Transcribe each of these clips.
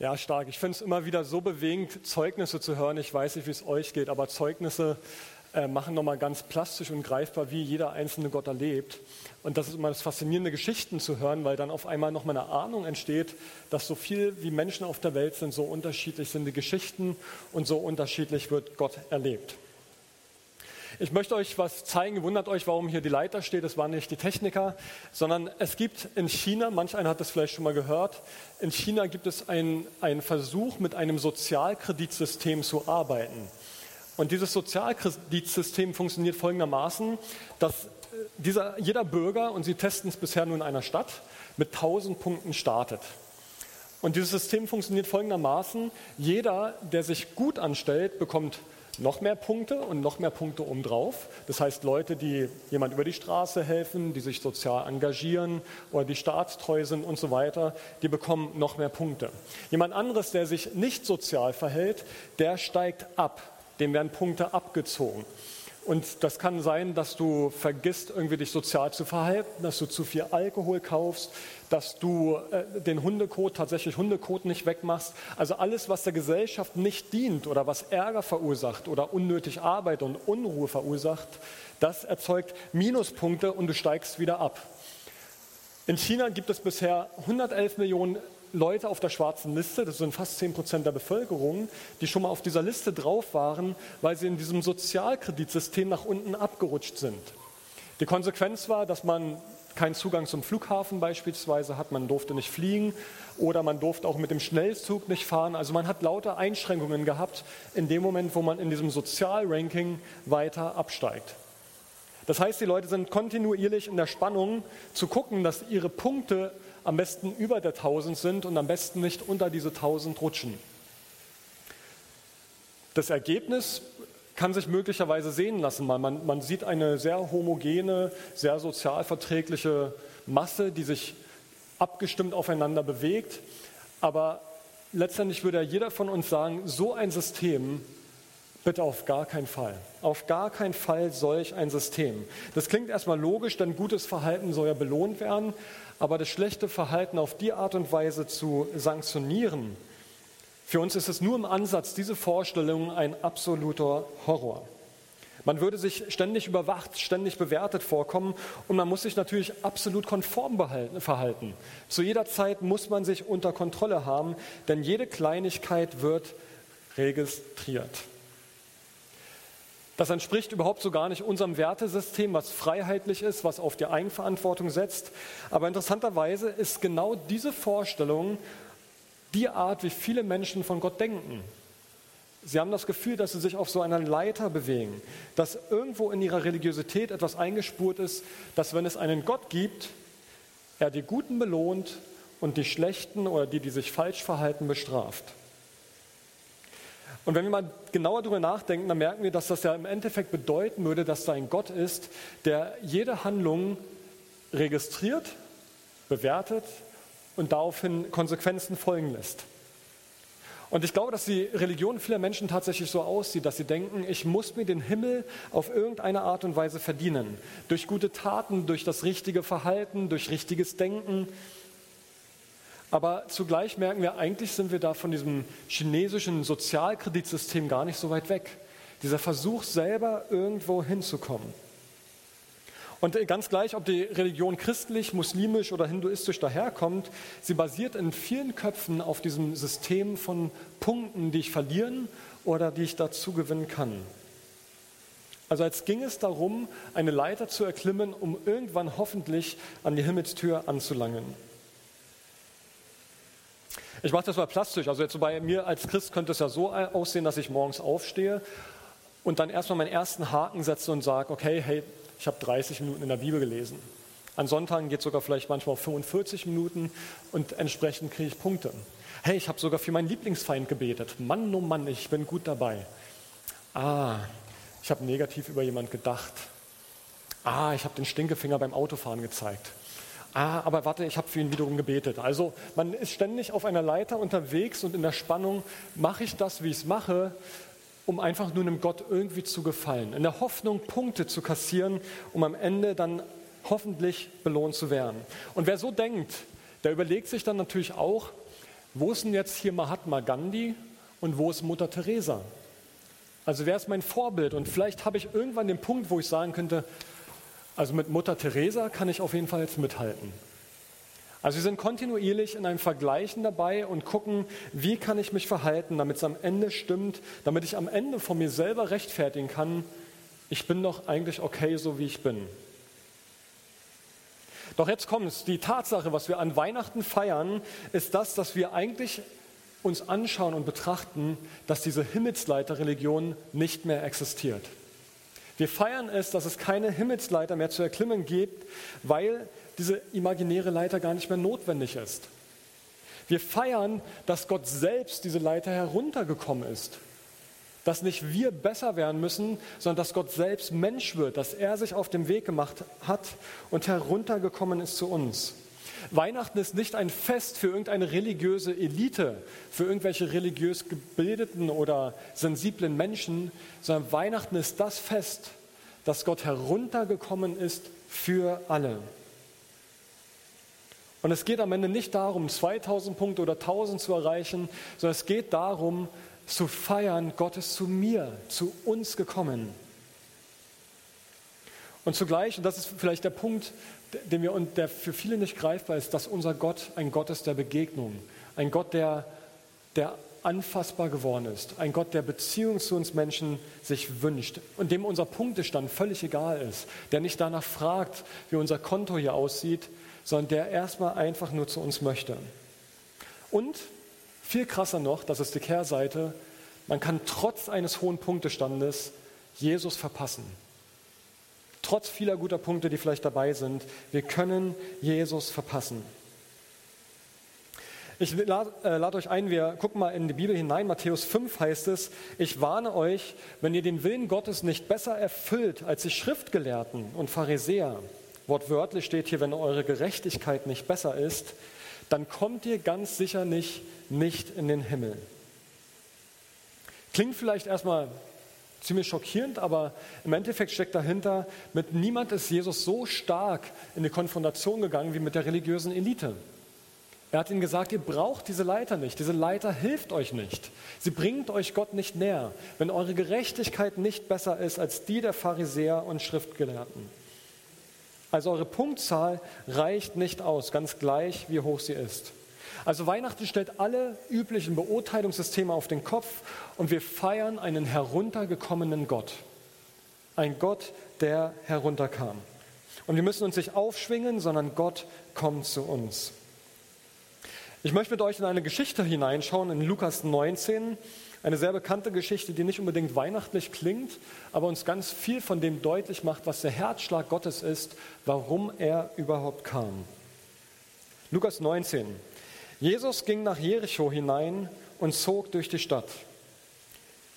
Ja, stark. Ich finde es immer wieder so bewegend, Zeugnisse zu hören. Ich weiß nicht, wie es euch geht, aber Zeugnisse äh, machen nochmal ganz plastisch und greifbar, wie jeder einzelne Gott erlebt. Und das ist immer das Faszinierende, Geschichten zu hören, weil dann auf einmal nochmal eine Ahnung entsteht, dass so viel wie Menschen auf der Welt sind, so unterschiedlich sind die Geschichten und so unterschiedlich wird Gott erlebt. Ich möchte euch was zeigen. Wundert euch, warum hier die Leiter steht. Es waren nicht die Techniker, sondern es gibt in China, manch einer hat das vielleicht schon mal gehört, in China gibt es einen, einen Versuch, mit einem Sozialkreditsystem zu arbeiten. Und dieses Sozialkreditsystem funktioniert folgendermaßen, dass äh, dieser, jeder Bürger, und sie testen es bisher nur in einer Stadt, mit 1000 Punkten startet. Und dieses System funktioniert folgendermaßen, jeder, der sich gut anstellt, bekommt noch mehr Punkte und noch mehr Punkte obendrauf. Das heißt, Leute, die jemand über die Straße helfen, die sich sozial engagieren oder die staatstreu sind und so weiter, die bekommen noch mehr Punkte. Jemand anderes, der sich nicht sozial verhält, der steigt ab. Dem werden Punkte abgezogen. Und das kann sein, dass du vergisst, irgendwie dich sozial zu verhalten, dass du zu viel Alkohol kaufst, dass du äh, den Hundekot, tatsächlich Hundekot nicht wegmachst. Also alles, was der Gesellschaft nicht dient oder was Ärger verursacht oder unnötig Arbeit und Unruhe verursacht, das erzeugt Minuspunkte und du steigst wieder ab. In China gibt es bisher 111 Millionen Leute auf der schwarzen Liste, das sind fast 10 Prozent der Bevölkerung, die schon mal auf dieser Liste drauf waren, weil sie in diesem Sozialkreditsystem nach unten abgerutscht sind. Die Konsequenz war, dass man keinen Zugang zum Flughafen beispielsweise hat, man durfte nicht fliegen oder man durfte auch mit dem Schnellzug nicht fahren. Also man hat lauter Einschränkungen gehabt in dem Moment, wo man in diesem Sozialranking weiter absteigt. Das heißt, die Leute sind kontinuierlich in der Spannung zu gucken, dass ihre Punkte am besten über der 1000 sind und am besten nicht unter diese 1000 rutschen. Das Ergebnis kann sich möglicherweise sehen lassen. Man, man sieht eine sehr homogene, sehr sozialverträgliche Masse, die sich abgestimmt aufeinander bewegt. Aber letztendlich würde jeder von uns sagen, so ein System Bitte auf gar keinen Fall. Auf gar keinen Fall solch ein System. Das klingt erstmal logisch, denn gutes Verhalten soll ja belohnt werden. Aber das schlechte Verhalten auf die Art und Weise zu sanktionieren, für uns ist es nur im Ansatz, diese Vorstellung ein absoluter Horror. Man würde sich ständig überwacht, ständig bewertet vorkommen und man muss sich natürlich absolut konform verhalten. Zu jeder Zeit muss man sich unter Kontrolle haben, denn jede Kleinigkeit wird registriert. Das entspricht überhaupt so gar nicht unserem Wertesystem, was freiheitlich ist, was auf die Eigenverantwortung setzt. Aber interessanterweise ist genau diese Vorstellung die Art, wie viele Menschen von Gott denken. Sie haben das Gefühl, dass sie sich auf so einer Leiter bewegen, dass irgendwo in ihrer Religiosität etwas eingespurt ist, dass wenn es einen Gott gibt, er die Guten belohnt und die Schlechten oder die, die sich falsch verhalten, bestraft. Und wenn wir mal genauer darüber nachdenken, dann merken wir, dass das ja im Endeffekt bedeuten würde, dass da ein Gott ist, der jede Handlung registriert, bewertet und daraufhin Konsequenzen folgen lässt. Und ich glaube, dass die Religion vieler Menschen tatsächlich so aussieht, dass sie denken, ich muss mir den Himmel auf irgendeine Art und Weise verdienen. Durch gute Taten, durch das richtige Verhalten, durch richtiges Denken. Aber zugleich merken wir, eigentlich sind wir da von diesem chinesischen Sozialkreditsystem gar nicht so weit weg. Dieser Versuch selber irgendwo hinzukommen. Und ganz gleich, ob die Religion christlich, muslimisch oder hinduistisch daherkommt, sie basiert in vielen Köpfen auf diesem System von Punkten, die ich verlieren oder die ich dazu gewinnen kann. Also als ging es darum, eine Leiter zu erklimmen, um irgendwann hoffentlich an die Himmelstür anzulangen. Ich mache das mal plastisch. Also jetzt bei mir als Christ könnte es ja so aussehen, dass ich morgens aufstehe und dann erstmal meinen ersten Haken setze und sage, okay, hey, ich habe 30 Minuten in der Bibel gelesen. An Sonntagen geht es sogar vielleicht manchmal auf 45 Minuten und entsprechend kriege ich Punkte. Hey, ich habe sogar für meinen Lieblingsfeind gebetet. Mann, oh Mann, ich bin gut dabei. Ah, ich habe negativ über jemand gedacht. Ah, ich habe den Stinkefinger beim Autofahren gezeigt ah, aber warte, ich habe für ihn wiederum gebetet. Also man ist ständig auf einer Leiter unterwegs und in der Spannung, mache ich das, wie ich es mache, um einfach nur einem Gott irgendwie zu gefallen, in der Hoffnung, Punkte zu kassieren, um am Ende dann hoffentlich belohnt zu werden. Und wer so denkt, der überlegt sich dann natürlich auch, wo ist denn jetzt hier Mahatma Gandhi und wo ist Mutter Teresa? Also wer ist mein Vorbild? Und vielleicht habe ich irgendwann den Punkt, wo ich sagen könnte, also mit Mutter Teresa kann ich auf jeden Fall jetzt mithalten. Also wir sind kontinuierlich in einem Vergleichen dabei und gucken, wie kann ich mich verhalten, damit es am Ende stimmt, damit ich am Ende von mir selber rechtfertigen kann, ich bin doch eigentlich okay, so wie ich bin. Doch jetzt kommt es. Die Tatsache, was wir an Weihnachten feiern, ist das, dass wir eigentlich uns anschauen und betrachten, dass diese Himmelsleiter-Religion nicht mehr existiert. Wir feiern es, dass es keine Himmelsleiter mehr zu erklimmen gibt, weil diese imaginäre Leiter gar nicht mehr notwendig ist. Wir feiern, dass Gott selbst diese Leiter heruntergekommen ist. Dass nicht wir besser werden müssen, sondern dass Gott selbst Mensch wird, dass er sich auf den Weg gemacht hat und heruntergekommen ist zu uns. Weihnachten ist nicht ein Fest für irgendeine religiöse Elite, für irgendwelche religiös gebildeten oder sensiblen Menschen, sondern Weihnachten ist das Fest, dass Gott heruntergekommen ist für alle. Und es geht am Ende nicht darum, 2000 Punkte oder 1000 zu erreichen, sondern es geht darum, zu feiern, Gott ist zu mir, zu uns gekommen. Und zugleich, und das ist vielleicht der Punkt, den wir, und der für viele nicht greifbar ist, dass unser Gott ein Gott ist der Begegnung, ein Gott, der, der anfassbar geworden ist, ein Gott, der Beziehung zu uns Menschen sich wünscht und dem unser Punktestand völlig egal ist, der nicht danach fragt, wie unser Konto hier aussieht, sondern der erstmal einfach nur zu uns möchte. Und viel krasser noch, das ist die Kehrseite, man kann trotz eines hohen Punktestandes Jesus verpassen. Trotz vieler guter Punkte, die vielleicht dabei sind, wir können Jesus verpassen. Ich lade äh, lad euch ein, wir gucken mal in die Bibel hinein. Matthäus 5 heißt es, ich warne euch, wenn ihr den Willen Gottes nicht besser erfüllt als die Schriftgelehrten und Pharisäer, Wortwörtlich steht hier, wenn eure Gerechtigkeit nicht besser ist, dann kommt ihr ganz sicher nicht, nicht in den Himmel. Klingt vielleicht erstmal ziemlich schockierend, aber im Endeffekt steckt dahinter, mit niemand ist Jesus so stark in die Konfrontation gegangen wie mit der religiösen Elite. Er hat ihnen gesagt, ihr braucht diese Leiter nicht. Diese Leiter hilft euch nicht. Sie bringt euch Gott nicht näher, wenn eure Gerechtigkeit nicht besser ist als die der Pharisäer und Schriftgelehrten. Also eure Punktzahl reicht nicht aus, ganz gleich, wie hoch sie ist. Also Weihnachten stellt alle üblichen Beurteilungssysteme auf den Kopf und wir feiern einen heruntergekommenen Gott. Ein Gott, der herunterkam. Und wir müssen uns nicht aufschwingen, sondern Gott kommt zu uns. Ich möchte mit euch in eine Geschichte hineinschauen, in Lukas 19. Eine sehr bekannte Geschichte, die nicht unbedingt weihnachtlich klingt, aber uns ganz viel von dem deutlich macht, was der Herzschlag Gottes ist, warum er überhaupt kam. Lukas 19. Jesus ging nach Jericho hinein und zog durch die Stadt.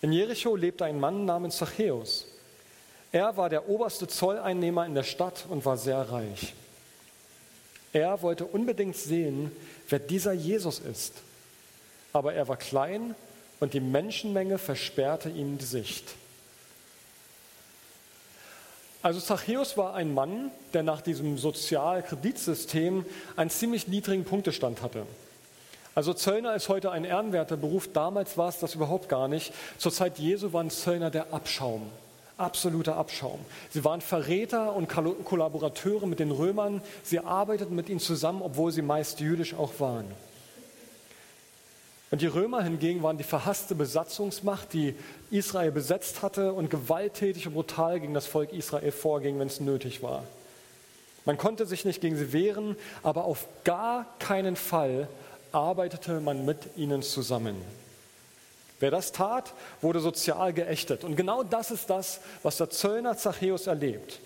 In Jericho lebte ein Mann namens Zachäus. Er war der oberste Zolleinnehmer in der Stadt und war sehr reich. Er wollte unbedingt sehen, wer dieser Jesus ist. Aber er war klein und die Menschenmenge versperrte ihm die Sicht. Also Zachäus war ein Mann, der nach diesem Sozialkreditsystem einen ziemlich niedrigen Punktestand hatte. Also Zöllner ist heute ein ehrenwerter Beruf, damals war es das überhaupt gar nicht. Zur Zeit Jesu waren Zöllner der Abschaum, absoluter Abschaum. Sie waren Verräter und Kollaborateure mit den Römern, sie arbeiteten mit ihnen zusammen, obwohl sie meist jüdisch auch waren. Und die Römer hingegen waren die verhasste Besatzungsmacht, die Israel besetzt hatte und gewalttätig und brutal gegen das Volk Israel vorging, wenn es nötig war. Man konnte sich nicht gegen sie wehren, aber auf gar keinen Fall arbeitete man mit ihnen zusammen. Wer das tat, wurde sozial geächtet. Und genau das ist das, was der Zöllner Zachäus erlebt.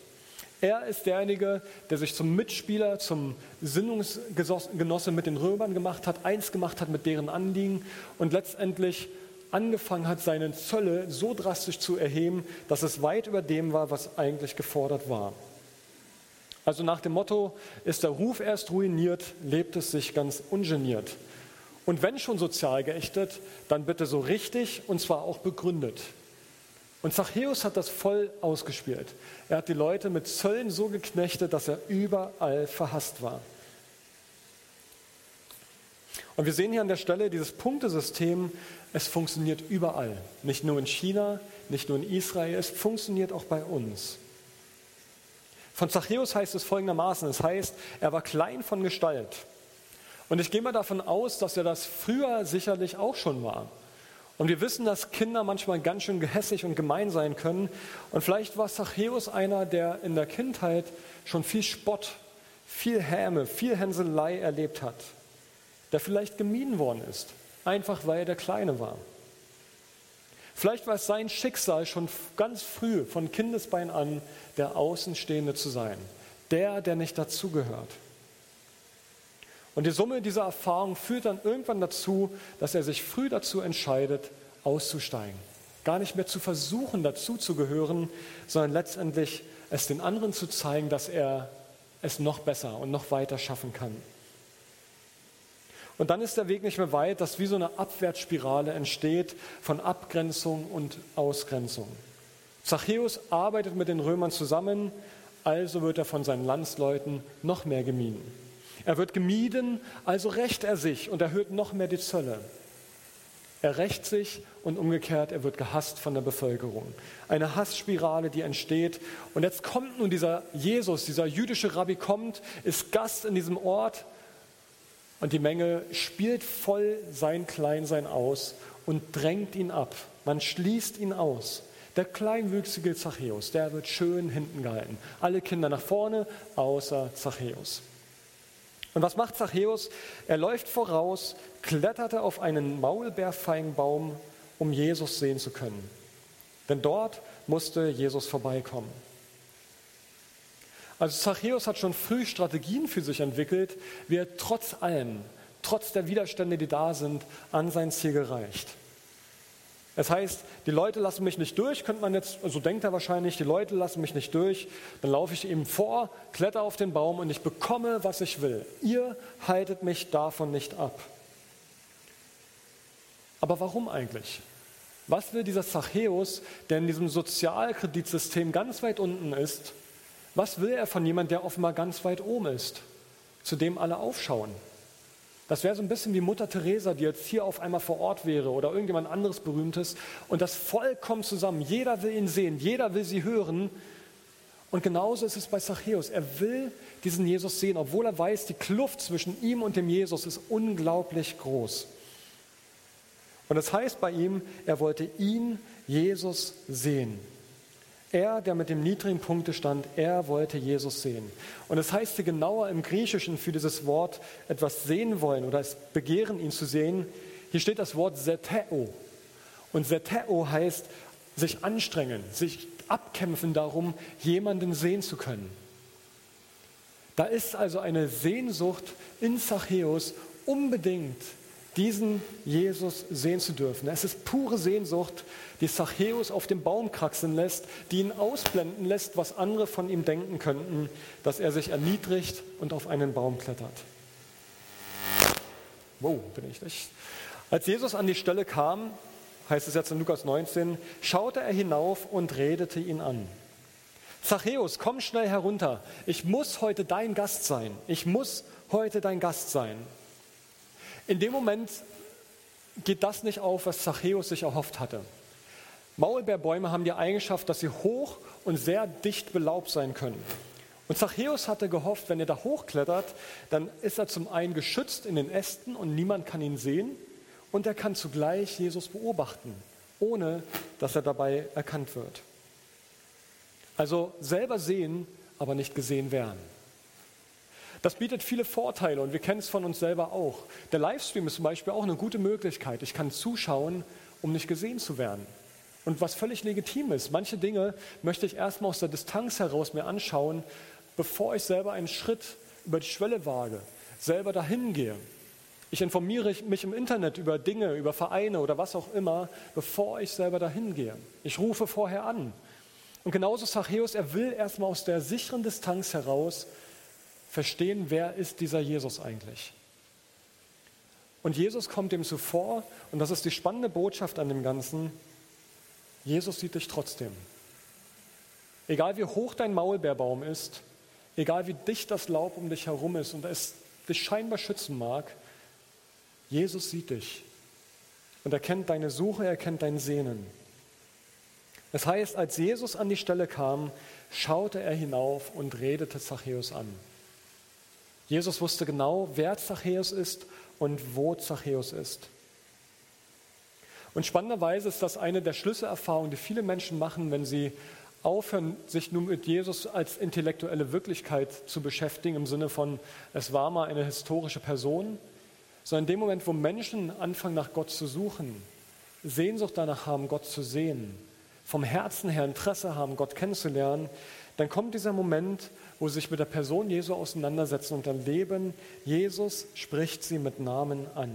Er ist derjenige, der sich zum Mitspieler, zum Sinnungsgenosse mit den Römern gemacht hat, eins gemacht hat mit deren Anliegen und letztendlich angefangen hat, seine Zölle so drastisch zu erheben, dass es weit über dem war, was eigentlich gefordert war. Also nach dem Motto, ist der Ruf erst ruiniert, lebt es sich ganz ungeniert. Und wenn schon sozial geächtet, dann bitte so richtig und zwar auch begründet. Und Zachäus hat das voll ausgespielt. Er hat die Leute mit Zöllen so geknechtet, dass er überall verhasst war. Und wir sehen hier an der Stelle dieses Punktesystem, es funktioniert überall. Nicht nur in China, nicht nur in Israel, es funktioniert auch bei uns. Von Zachäus heißt es folgendermaßen, es heißt, er war klein von Gestalt. Und ich gehe mal davon aus, dass er das früher sicherlich auch schon war. Und wir wissen, dass Kinder manchmal ganz schön gehässig und gemein sein können. Und vielleicht war Zachäus einer, der in der Kindheit schon viel Spott, viel Häme, viel Hänselei erlebt hat. Der vielleicht gemieden worden ist, einfach weil er der Kleine war. Vielleicht war es sein Schicksal schon ganz früh, von Kindesbein an, der Außenstehende zu sein. Der, der nicht dazugehört. Und die Summe dieser Erfahrung führt dann irgendwann dazu, dass er sich früh dazu entscheidet, auszusteigen. Gar nicht mehr zu versuchen, dazuzugehören, sondern letztendlich es den anderen zu zeigen, dass er es noch besser und noch weiter schaffen kann. Und dann ist der Weg nicht mehr weit, dass wie so eine Abwärtsspirale entsteht von Abgrenzung und Ausgrenzung. Zachäus arbeitet mit den Römern zusammen, also wird er von seinen Landsleuten noch mehr gemieden. Er wird gemieden, also rächt er sich und erhöht noch mehr die Zölle. Er rächt sich und umgekehrt, er wird gehasst von der Bevölkerung. Eine Hassspirale, die entsteht. Und jetzt kommt nun dieser Jesus, dieser jüdische Rabbi kommt, ist Gast in diesem Ort und die Menge spielt voll sein Kleinsein aus und drängt ihn ab. Man schließt ihn aus. Der kleinwüchsige Zachäus, der wird schön hinten gehalten. Alle Kinder nach vorne, außer Zachäus. Und was macht Zachäus? Er läuft voraus, kletterte auf einen Maulbeerfeigenbaum, um Jesus sehen zu können. Denn dort musste Jesus vorbeikommen. Also Zachäus hat schon früh Strategien für sich entwickelt, wie er trotz allem, trotz der Widerstände, die da sind, an sein Ziel gereicht. Es heißt, die Leute lassen mich nicht durch, könnte man jetzt, so denkt er wahrscheinlich, die Leute lassen mich nicht durch, dann laufe ich ihm vor, kletter auf den Baum und ich bekomme, was ich will. Ihr haltet mich davon nicht ab. Aber warum eigentlich? Was will dieser Zachäus, der in diesem Sozialkreditsystem ganz weit unten ist, was will er von jemandem, der offenbar ganz weit oben ist, zu dem alle aufschauen? Das wäre so ein bisschen wie Mutter Teresa, die jetzt hier auf einmal vor Ort wäre oder irgendjemand anderes Berühmtes. Und das Volk kommt zusammen. Jeder will ihn sehen, jeder will sie hören. Und genauso ist es bei Zachäus. Er will diesen Jesus sehen, obwohl er weiß, die Kluft zwischen ihm und dem Jesus ist unglaublich groß. Und das heißt bei ihm, er wollte ihn, Jesus, sehen. Er, der mit dem niedrigen Punkte stand, er wollte Jesus sehen. Und es das heißt hier genauer im Griechischen für dieses Wort etwas sehen wollen oder es begehren, ihn zu sehen. Hier steht das Wort Zeteo. Und Zeteo heißt sich anstrengen, sich abkämpfen darum, jemanden sehen zu können. Da ist also eine Sehnsucht in Zachäus unbedingt diesen Jesus sehen zu dürfen. Es ist pure Sehnsucht, die Zachäus auf dem Baum kraxeln lässt, die ihn ausblenden lässt, was andere von ihm denken könnten, dass er sich erniedrigt und auf einen Baum klettert. Wow, bin ich nicht. Als Jesus an die Stelle kam, heißt es jetzt in Lukas 19, schaute er hinauf und redete ihn an. Zachäus, komm schnell herunter. Ich muss heute dein Gast sein. Ich muss heute dein Gast sein. In dem Moment geht das nicht auf, was Zachäus sich erhofft hatte. Maulbeerbäume haben die Eigenschaft, dass sie hoch und sehr dicht belaubt sein können. Und Zachäus hatte gehofft, wenn er da hochklettert, dann ist er zum einen geschützt in den Ästen und niemand kann ihn sehen und er kann zugleich Jesus beobachten, ohne dass er dabei erkannt wird. Also selber sehen, aber nicht gesehen werden. Das bietet viele Vorteile und wir kennen es von uns selber auch. Der Livestream ist zum Beispiel auch eine gute Möglichkeit. Ich kann zuschauen, um nicht gesehen zu werden. Und was völlig legitim ist. Manche Dinge möchte ich erstmal aus der Distanz heraus mir anschauen, bevor ich selber einen Schritt über die Schwelle wage, selber dahin gehe. Ich informiere mich im Internet über Dinge, über Vereine oder was auch immer, bevor ich selber dahin gehe. Ich rufe vorher an. Und genauso Zachäus, er will erstmal aus der sicheren Distanz heraus verstehen, wer ist dieser Jesus eigentlich. Und Jesus kommt ihm zuvor, und das ist die spannende Botschaft an dem Ganzen, Jesus sieht dich trotzdem. Egal wie hoch dein Maulbeerbaum ist, egal wie dicht das Laub um dich herum ist und es dich scheinbar schützen mag, Jesus sieht dich und er kennt deine Suche, er kennt dein Sehnen. Das heißt, als Jesus an die Stelle kam, schaute er hinauf und redete Zachäus an. Jesus wusste genau, wer Zachäus ist und wo Zachäus ist. Und spannenderweise ist das eine der Schlüsselerfahrungen, die viele Menschen machen, wenn sie aufhören, sich nun mit Jesus als intellektuelle Wirklichkeit zu beschäftigen, im Sinne von, es war mal eine historische Person, sondern in dem Moment, wo Menschen anfangen, nach Gott zu suchen, Sehnsucht danach haben, Gott zu sehen, vom Herzen her Interesse haben, Gott kennenzulernen, dann kommt dieser Moment, wo sie sich mit der Person Jesu auseinandersetzen und erleben, Jesus spricht sie mit Namen an.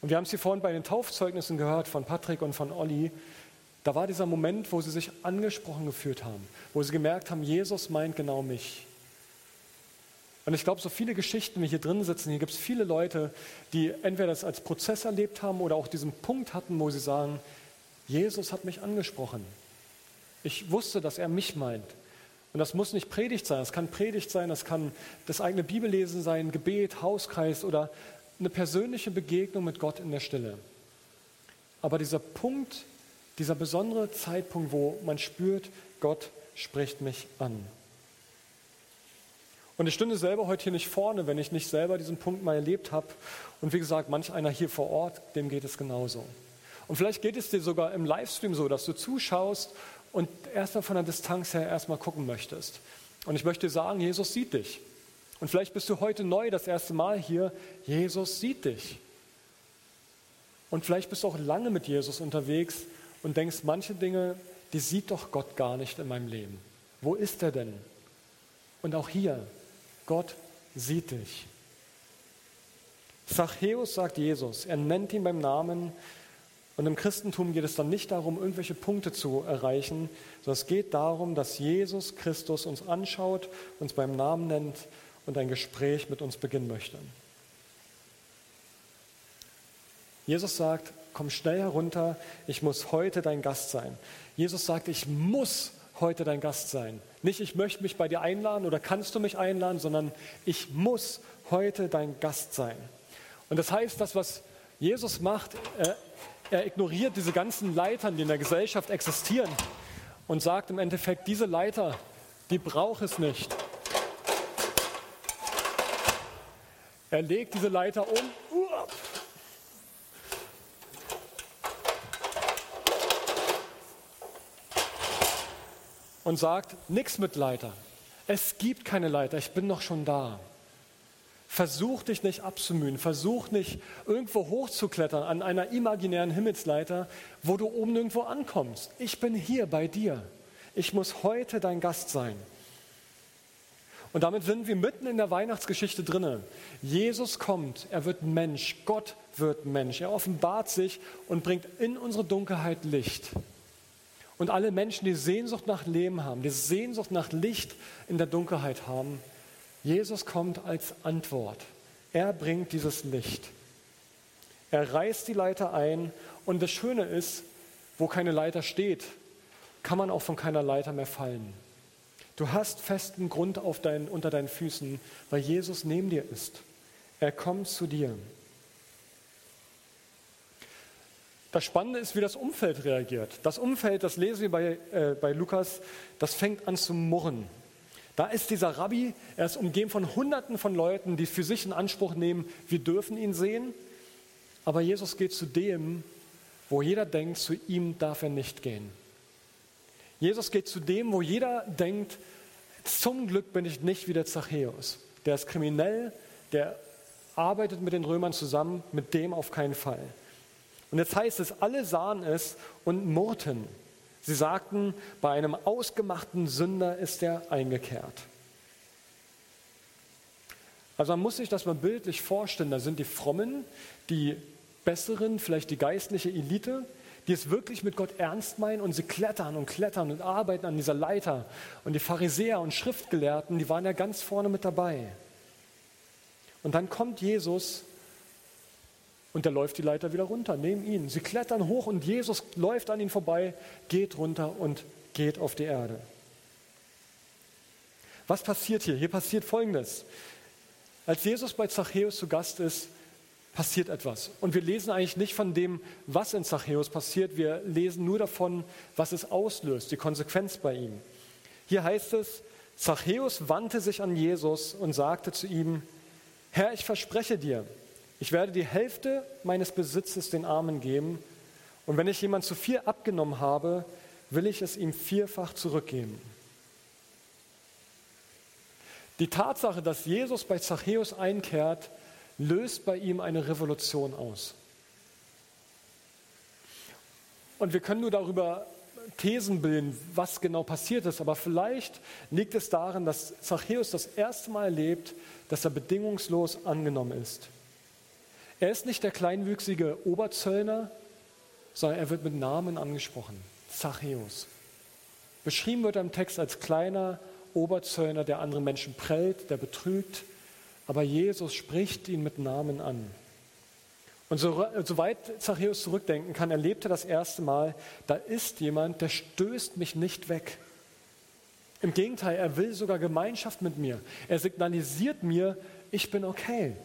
Und wir haben es hier vorhin bei den Taufzeugnissen gehört von Patrick und von Olli. Da war dieser Moment, wo sie sich angesprochen gefühlt haben, wo sie gemerkt haben, Jesus meint genau mich. Und ich glaube, so viele Geschichten, wie hier drin sitzen, hier gibt es viele Leute, die entweder das als Prozess erlebt haben oder auch diesen Punkt hatten, wo sie sagen, Jesus hat mich angesprochen. Ich wusste, dass er mich meint. Und das muss nicht Predigt sein, das kann Predigt sein, das kann das eigene Bibellesen sein, Gebet, Hauskreis oder eine persönliche Begegnung mit Gott in der Stille. Aber dieser Punkt, dieser besondere Zeitpunkt, wo man spürt, Gott spricht mich an. Und ich stünde selber heute hier nicht vorne, wenn ich nicht selber diesen Punkt mal erlebt habe. Und wie gesagt, manch einer hier vor Ort, dem geht es genauso. Und vielleicht geht es dir sogar im Livestream so, dass du zuschaust und erstmal von der Distanz her erstmal gucken möchtest. Und ich möchte sagen, Jesus sieht dich. Und vielleicht bist du heute neu das erste Mal hier. Jesus sieht dich. Und vielleicht bist du auch lange mit Jesus unterwegs und denkst, manche Dinge, die sieht doch Gott gar nicht in meinem Leben. Wo ist er denn? Und auch hier, Gott sieht dich. Zachäus sagt Jesus, er nennt ihn beim Namen und im Christentum geht es dann nicht darum, irgendwelche Punkte zu erreichen, sondern es geht darum, dass Jesus Christus uns anschaut, uns beim Namen nennt und ein Gespräch mit uns beginnen möchte. Jesus sagt, komm schnell herunter, ich muss heute dein Gast sein. Jesus sagt, ich muss heute dein Gast sein. Nicht, ich möchte mich bei dir einladen oder kannst du mich einladen, sondern ich muss heute dein Gast sein. Und das heißt, das, was Jesus macht, er er ignoriert diese ganzen Leitern, die in der Gesellschaft existieren und sagt im Endeffekt, diese Leiter, die braucht es nicht. Er legt diese Leiter um. Und sagt, nichts mit Leiter. Es gibt keine Leiter, ich bin doch schon da. Versuch dich nicht abzumühen, versuch nicht irgendwo hochzuklettern an einer imaginären Himmelsleiter, wo du oben nirgendwo ankommst. Ich bin hier bei dir. Ich muss heute dein Gast sein. Und damit sind wir mitten in der Weihnachtsgeschichte drinne. Jesus kommt, er wird Mensch, Gott wird Mensch. Er offenbart sich und bringt in unsere Dunkelheit Licht. Und alle Menschen, die Sehnsucht nach Leben haben, die Sehnsucht nach Licht in der Dunkelheit haben, Jesus kommt als Antwort. Er bringt dieses Licht. Er reißt die Leiter ein und das Schöne ist, wo keine Leiter steht, kann man auch von keiner Leiter mehr fallen. Du hast festen Grund dein, unter deinen Füßen, weil Jesus neben dir ist. Er kommt zu dir. Das Spannende ist, wie das Umfeld reagiert. Das Umfeld, das lesen wir bei, äh, bei Lukas, das fängt an zu murren. Da ist dieser Rabbi, er ist umgeben von Hunderten von Leuten, die für sich in Anspruch nehmen, wir dürfen ihn sehen. Aber Jesus geht zu dem, wo jeder denkt, zu ihm darf er nicht gehen. Jesus geht zu dem, wo jeder denkt, zum Glück bin ich nicht wie der Zachäus. Der ist kriminell, der arbeitet mit den Römern zusammen, mit dem auf keinen Fall. Und jetzt heißt es, alle sahen es und murrten. Sie sagten, bei einem ausgemachten Sünder ist er eingekehrt. Also man muss sich das mal bildlich vorstellen. Da sind die Frommen, die Besseren, vielleicht die geistliche Elite, die es wirklich mit Gott ernst meinen und sie klettern und klettern und arbeiten an dieser Leiter. Und die Pharisäer und Schriftgelehrten, die waren ja ganz vorne mit dabei. Und dann kommt Jesus und der läuft die Leiter wieder runter, neben ihn. Sie klettern hoch und Jesus läuft an ihnen vorbei, geht runter und geht auf die Erde. Was passiert hier? Hier passiert Folgendes. Als Jesus bei Zachäus zu Gast ist, passiert etwas. Und wir lesen eigentlich nicht von dem, was in Zachäus passiert, wir lesen nur davon, was es auslöst, die Konsequenz bei ihm. Hier heißt es, Zachäus wandte sich an Jesus und sagte zu ihm, Herr, ich verspreche dir, ich werde die Hälfte meines Besitzes den Armen geben, und wenn ich jemand zu viel abgenommen habe, will ich es ihm vierfach zurückgeben. Die Tatsache, dass Jesus bei Zachäus einkehrt, löst bei ihm eine Revolution aus. Und wir können nur darüber Thesen bilden, was genau passiert ist, aber vielleicht liegt es darin, dass Zachäus das erste Mal erlebt, dass er bedingungslos angenommen ist. Er ist nicht der kleinwüchsige Oberzöllner, sondern er wird mit Namen angesprochen. Zachäus. Beschrieben wird er im Text als kleiner Oberzöllner, der andere Menschen prellt, der betrügt, aber Jesus spricht ihn mit Namen an. Und so, soweit Zachäus zurückdenken kann, erlebte das erste Mal, da ist jemand, der stößt mich nicht weg. Im Gegenteil, er will sogar Gemeinschaft mit mir. Er signalisiert mir, ich bin okay.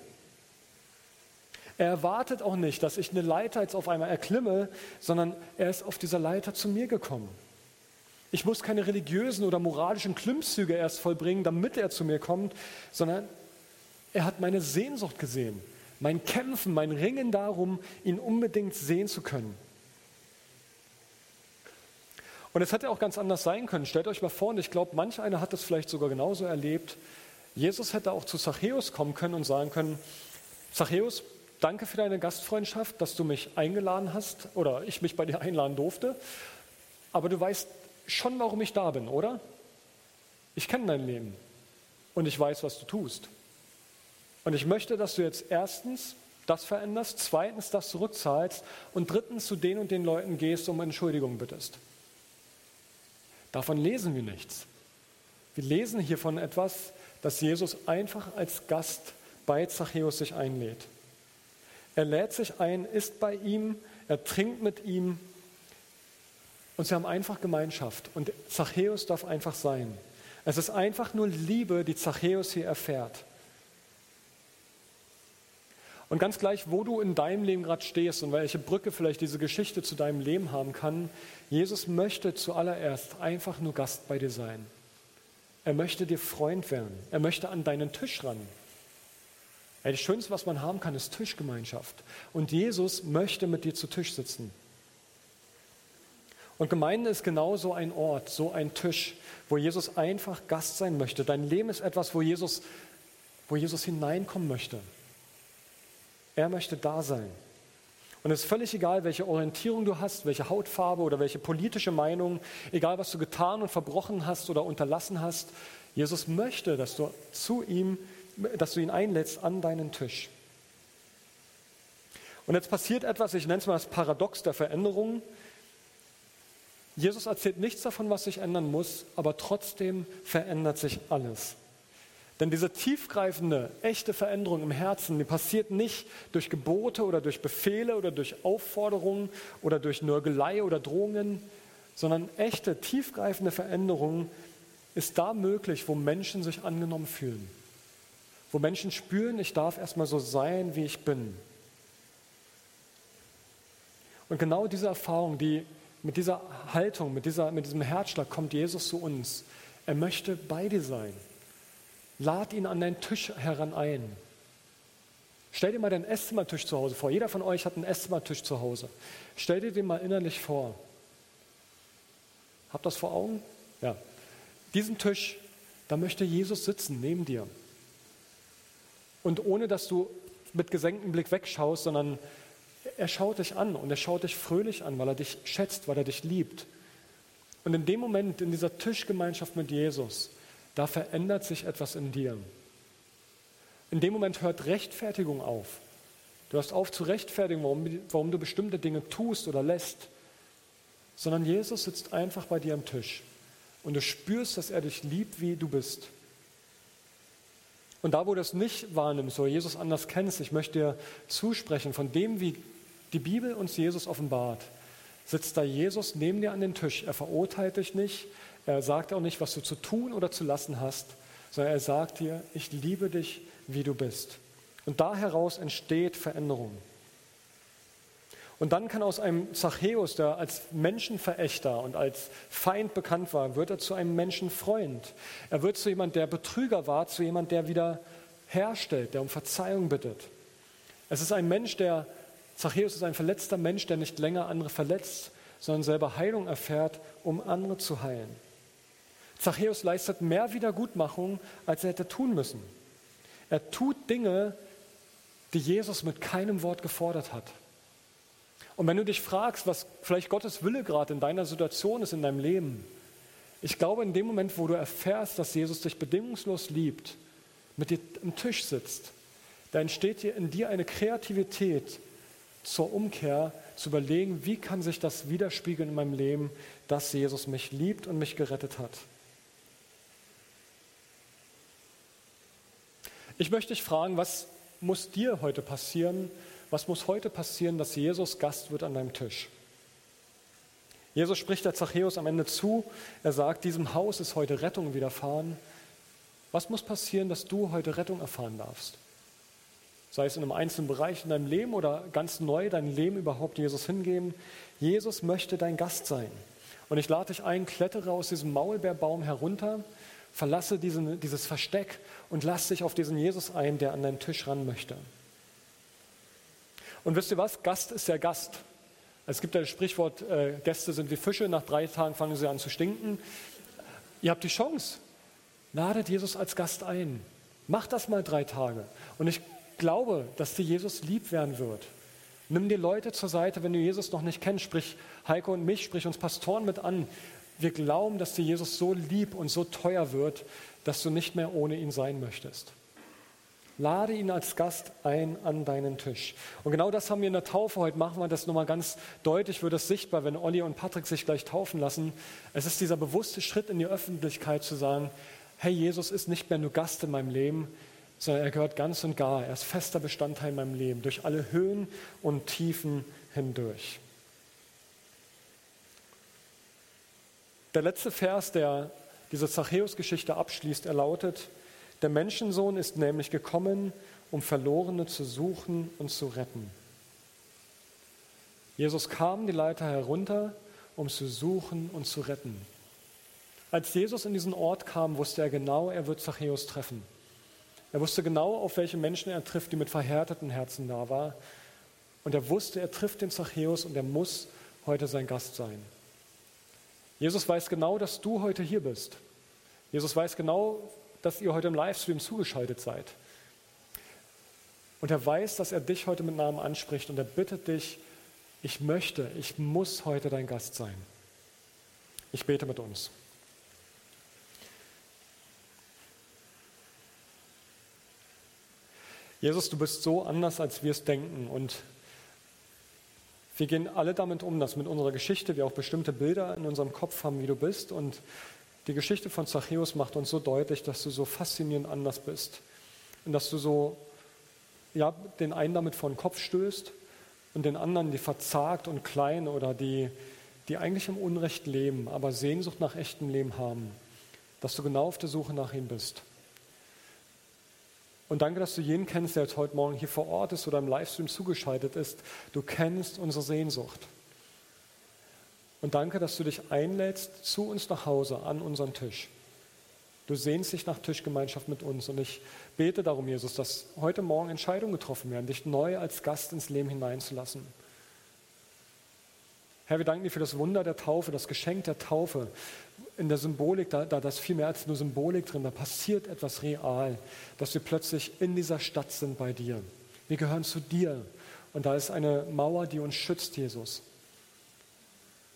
Er erwartet auch nicht, dass ich eine Leiter jetzt auf einmal erklimme, sondern er ist auf dieser Leiter zu mir gekommen. Ich muss keine religiösen oder moralischen Klimmzüge erst vollbringen, damit er zu mir kommt, sondern er hat meine Sehnsucht gesehen, mein Kämpfen, mein Ringen darum, ihn unbedingt sehen zu können. Und es hätte auch ganz anders sein können. Stellt euch mal vor, und ich glaube, manch einer hat das vielleicht sogar genauso erlebt. Jesus hätte auch zu Zachäus kommen können und sagen können, Zachäus, danke für deine Gastfreundschaft, dass du mich eingeladen hast oder ich mich bei dir einladen durfte. Aber du weißt schon, warum ich da bin, oder? Ich kenne dein Leben und ich weiß, was du tust. Und ich möchte, dass du jetzt erstens das veränderst, zweitens das zurückzahlst und drittens zu den und den Leuten gehst, um Entschuldigung bittest. Davon lesen wir nichts. Wir lesen hier von etwas, dass Jesus einfach als Gast bei Zachäus sich einlädt. Er lädt sich ein, ist bei ihm, er trinkt mit ihm und sie haben einfach Gemeinschaft. Und Zachäus darf einfach sein. Es ist einfach nur Liebe, die Zachäus hier erfährt. Und ganz gleich, wo du in deinem Leben gerade stehst und welche Brücke vielleicht diese Geschichte zu deinem Leben haben kann, Jesus möchte zuallererst einfach nur Gast bei dir sein. Er möchte dir Freund werden. Er möchte an deinen Tisch ran. Das Schönste, was man haben kann, ist Tischgemeinschaft. Und Jesus möchte mit dir zu Tisch sitzen. Und Gemeinde ist genau so ein Ort, so ein Tisch, wo Jesus einfach Gast sein möchte. Dein Leben ist etwas, wo Jesus, wo Jesus hineinkommen möchte. Er möchte da sein. Und es ist völlig egal, welche Orientierung du hast, welche Hautfarbe oder welche politische Meinung, egal was du getan und verbrochen hast oder unterlassen hast. Jesus möchte, dass du zu ihm, dass du ihn einlädst an deinen Tisch. Und jetzt passiert etwas, ich nenne es mal das Paradox der Veränderung. Jesus erzählt nichts davon, was sich ändern muss, aber trotzdem verändert sich alles. Denn diese tiefgreifende, echte Veränderung im Herzen, die passiert nicht durch Gebote oder durch Befehle oder durch Aufforderungen oder durch Nörgelei oder Drohungen, sondern echte, tiefgreifende Veränderung ist da möglich, wo Menschen sich angenommen fühlen. Wo Menschen spüren, ich darf erstmal so sein, wie ich bin. Und genau diese Erfahrung, die mit dieser Haltung, mit, dieser, mit diesem Herzschlag kommt Jesus zu uns. Er möchte bei dir sein. Lad ihn an deinen Tisch heran ein. Stell dir mal deinen Esszimmertisch zu Hause vor. Jeder von euch hat einen Esszimmertisch zu Hause. Stell dir den mal innerlich vor. Habt das vor Augen? Ja. Diesen Tisch, da möchte Jesus sitzen neben dir. Und ohne dass du mit gesenktem Blick wegschaust, sondern er schaut dich an und er schaut dich fröhlich an, weil er dich schätzt, weil er dich liebt. Und in dem Moment, in dieser Tischgemeinschaft mit Jesus, da verändert sich etwas in dir. In dem Moment hört Rechtfertigung auf. Du hörst auf zu rechtfertigen, warum, warum du bestimmte Dinge tust oder lässt, sondern Jesus sitzt einfach bei dir am Tisch und du spürst, dass er dich liebt, wie du bist. Und da, wo du es nicht wahrnimmst oder Jesus anders kennst, ich möchte dir zusprechen von dem, wie die Bibel uns Jesus offenbart, sitzt da Jesus neben dir an den Tisch. Er verurteilt dich nicht, er sagt auch nicht, was du zu tun oder zu lassen hast, sondern er sagt dir, ich liebe dich, wie du bist. Und da heraus entsteht Veränderung. Und dann kann aus einem Zachäus, der als Menschenverächter und als Feind bekannt war, wird er zu einem Menschenfreund. Er wird zu jemand, der Betrüger war, zu jemand, der wieder herstellt, der um Verzeihung bittet. Es ist ein Mensch, der, Zachäus ist ein verletzter Mensch, der nicht länger andere verletzt, sondern selber Heilung erfährt, um andere zu heilen. Zachäus leistet mehr Wiedergutmachung, als er hätte tun müssen. Er tut Dinge, die Jesus mit keinem Wort gefordert hat. Und wenn du dich fragst, was vielleicht Gottes Wille gerade in deiner Situation ist, in deinem Leben, ich glaube, in dem Moment, wo du erfährst, dass Jesus dich bedingungslos liebt, mit dir am Tisch sitzt, da entsteht in dir eine Kreativität zur Umkehr, zu überlegen, wie kann sich das widerspiegeln in meinem Leben, dass Jesus mich liebt und mich gerettet hat. Ich möchte dich fragen, was muss dir heute passieren, was muss heute passieren, dass Jesus Gast wird an deinem Tisch? Jesus spricht der Zachäus am Ende zu. Er sagt, diesem Haus ist heute Rettung widerfahren. Was muss passieren, dass du heute Rettung erfahren darfst? Sei es in einem einzelnen Bereich in deinem Leben oder ganz neu dein Leben überhaupt Jesus hingeben. Jesus möchte dein Gast sein. Und ich lade dich ein, klettere aus diesem Maulbeerbaum herunter, verlasse diesen, dieses Versteck und lass dich auf diesen Jesus ein, der an deinen Tisch ran möchte. Und wisst ihr was? Gast ist ja Gast. Es gibt ja das Sprichwort, äh, Gäste sind wie Fische, nach drei Tagen fangen sie an zu stinken. Ihr habt die Chance. Ladet Jesus als Gast ein. Macht das mal drei Tage. Und ich glaube, dass dir Jesus lieb werden wird. Nimm dir Leute zur Seite, wenn du Jesus noch nicht kennst. Sprich Heiko und mich, sprich uns Pastoren mit an. Wir glauben, dass dir Jesus so lieb und so teuer wird, dass du nicht mehr ohne ihn sein möchtest. Lade ihn als Gast ein an deinen Tisch. Und genau das haben wir in der Taufe. Heute machen wir das nochmal ganz deutlich, wird es sichtbar, wenn Olli und Patrick sich gleich taufen lassen. Es ist dieser bewusste Schritt in die Öffentlichkeit zu sagen, hey, Jesus ist nicht mehr nur Gast in meinem Leben, sondern er gehört ganz und gar. Er ist fester Bestandteil in meinem Leben, durch alle Höhen und Tiefen hindurch. Der letzte Vers, der diese Zachäus-Geschichte abschließt, er lautet, der Menschensohn ist nämlich gekommen, um Verlorene zu suchen und zu retten. Jesus kam die Leiter herunter, um zu suchen und zu retten. Als Jesus in diesen Ort kam, wusste er genau, er wird Zachäus treffen. Er wusste genau, auf welche Menschen er trifft, die mit verhärteten Herzen da waren. Und er wusste, er trifft den Zachäus und er muss heute sein Gast sein. Jesus weiß genau, dass du heute hier bist. Jesus weiß genau, dass ihr heute im Livestream zugeschaltet seid. Und er weiß, dass er dich heute mit Namen anspricht und er bittet dich, ich möchte, ich muss heute dein Gast sein. Ich bete mit uns. Jesus, du bist so anders, als wir es denken. Und wir gehen alle damit um, dass mit unserer Geschichte wir auch bestimmte Bilder in unserem Kopf haben, wie du bist. Und die Geschichte von Zachäus macht uns so deutlich, dass du so faszinierend anders bist und dass du so ja, den einen damit vor den Kopf stößt und den anderen, die verzagt und klein oder die, die eigentlich im Unrecht leben, aber Sehnsucht nach echtem Leben haben, dass du genau auf der Suche nach ihm bist. Und danke, dass du jeden kennst, der jetzt heute Morgen hier vor Ort ist oder im Livestream zugeschaltet ist. Du kennst unsere Sehnsucht. Und danke, dass du dich einlädst zu uns nach Hause an unseren Tisch. Du sehnst dich nach Tischgemeinschaft mit uns. Und ich bete darum, Jesus, dass heute Morgen Entscheidungen getroffen werden, dich neu als Gast ins Leben hineinzulassen. Herr, wir danken dir für das Wunder der Taufe, das Geschenk der Taufe. In der Symbolik, da, da ist viel mehr als nur Symbolik drin, da passiert etwas real, dass wir plötzlich in dieser Stadt sind bei dir. Wir gehören zu dir. Und da ist eine Mauer, die uns schützt, Jesus.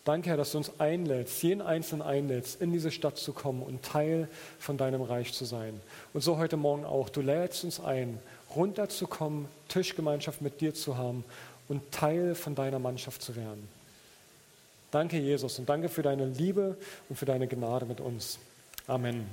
Danke, Herr, dass du uns einlädst, jeden Einzelnen einlädst, in diese Stadt zu kommen und Teil von deinem Reich zu sein. Und so heute Morgen auch. Du lädst uns ein, runterzukommen, Tischgemeinschaft mit dir zu haben und Teil von deiner Mannschaft zu werden. Danke, Jesus, und danke für deine Liebe und für deine Gnade mit uns. Amen.